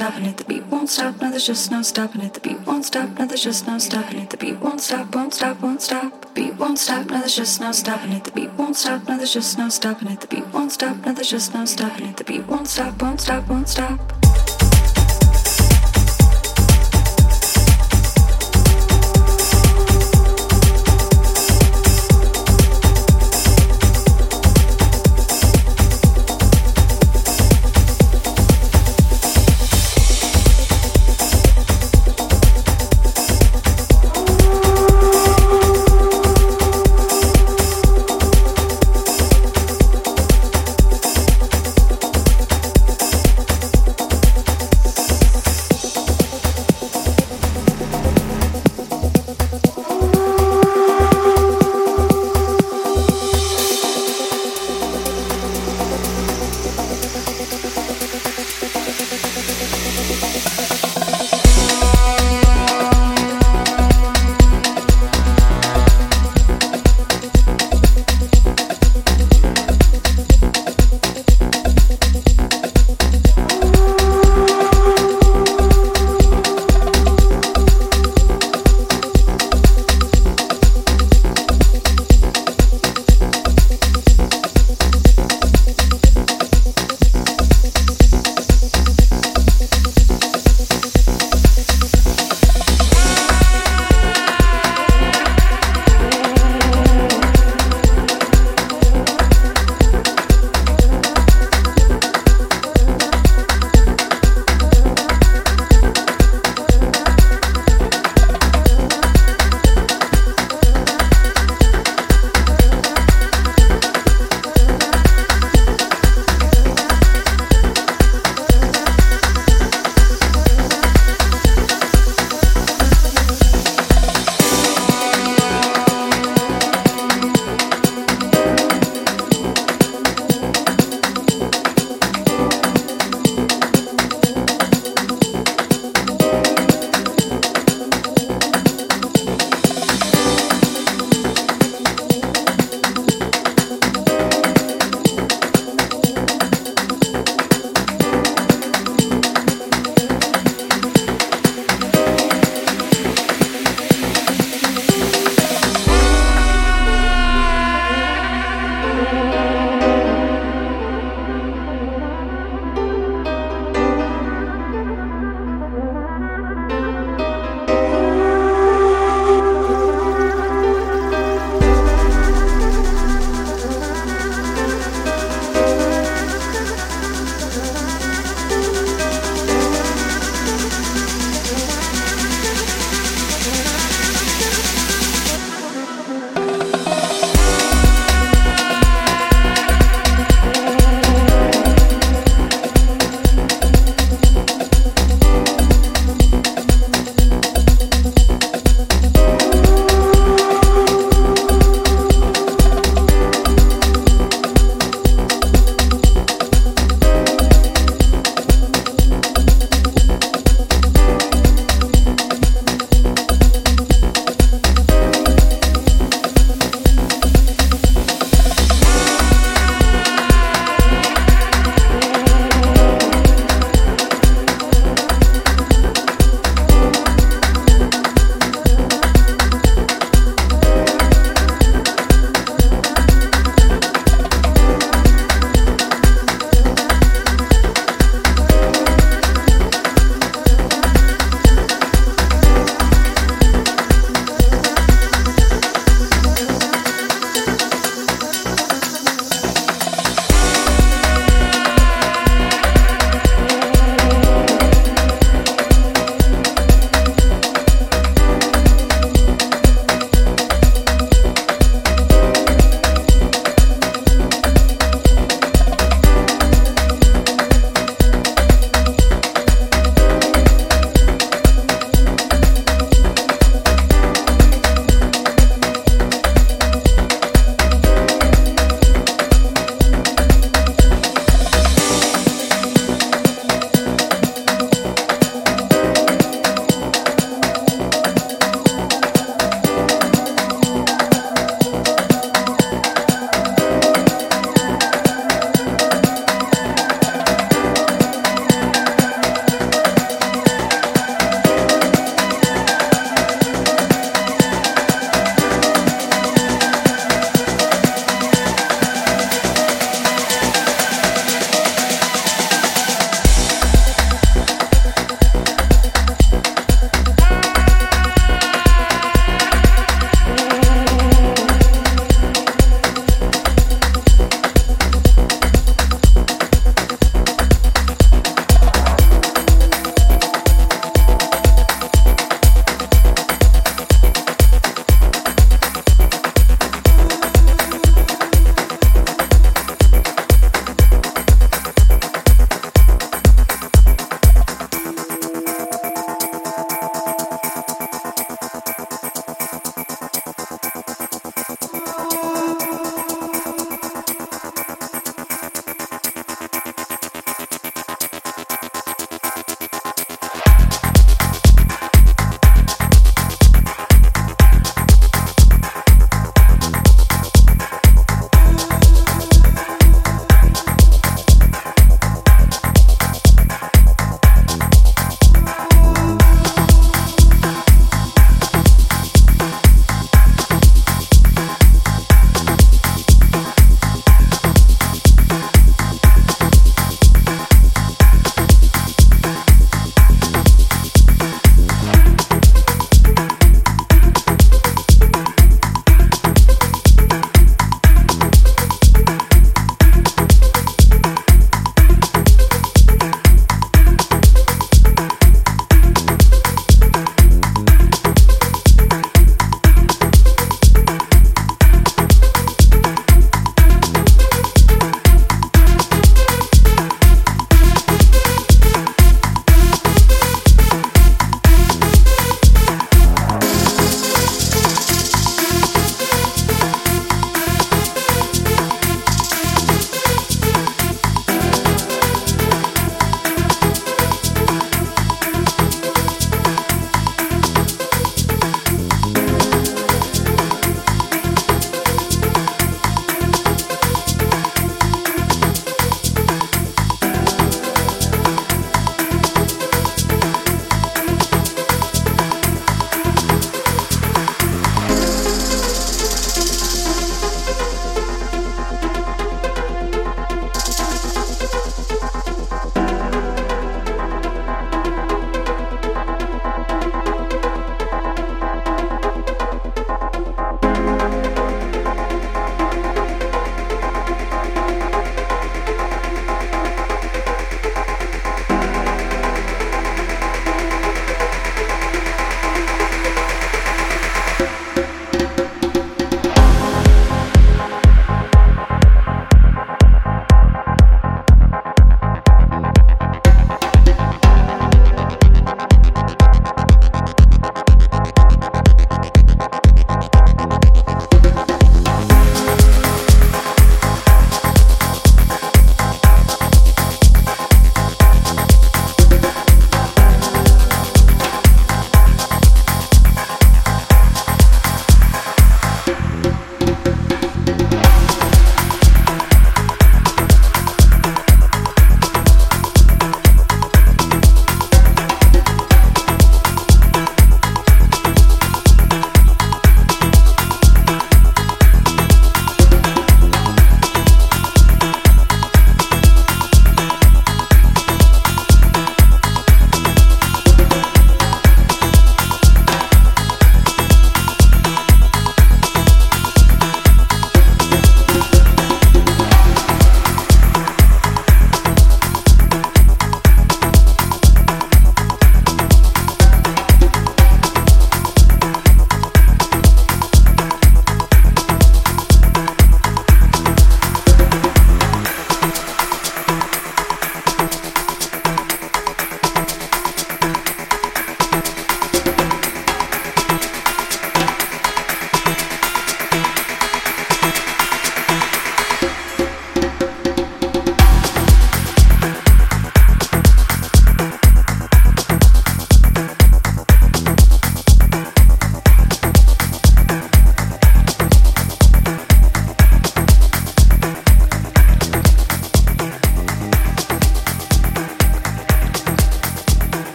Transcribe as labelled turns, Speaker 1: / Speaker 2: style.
Speaker 1: stopping it. The beat won't stop, no, there's just no stopping it. The beat won't stop, no, there's just no stopping it. The beat won't stop, won't stop, won't stop. The beat won't stop, no, there's just no stopping it. The beat won't stop, no, there's just no stopping it. The beat won't stop, no, there's just no stopping it. The beat won't stop, won't stop, won't stop.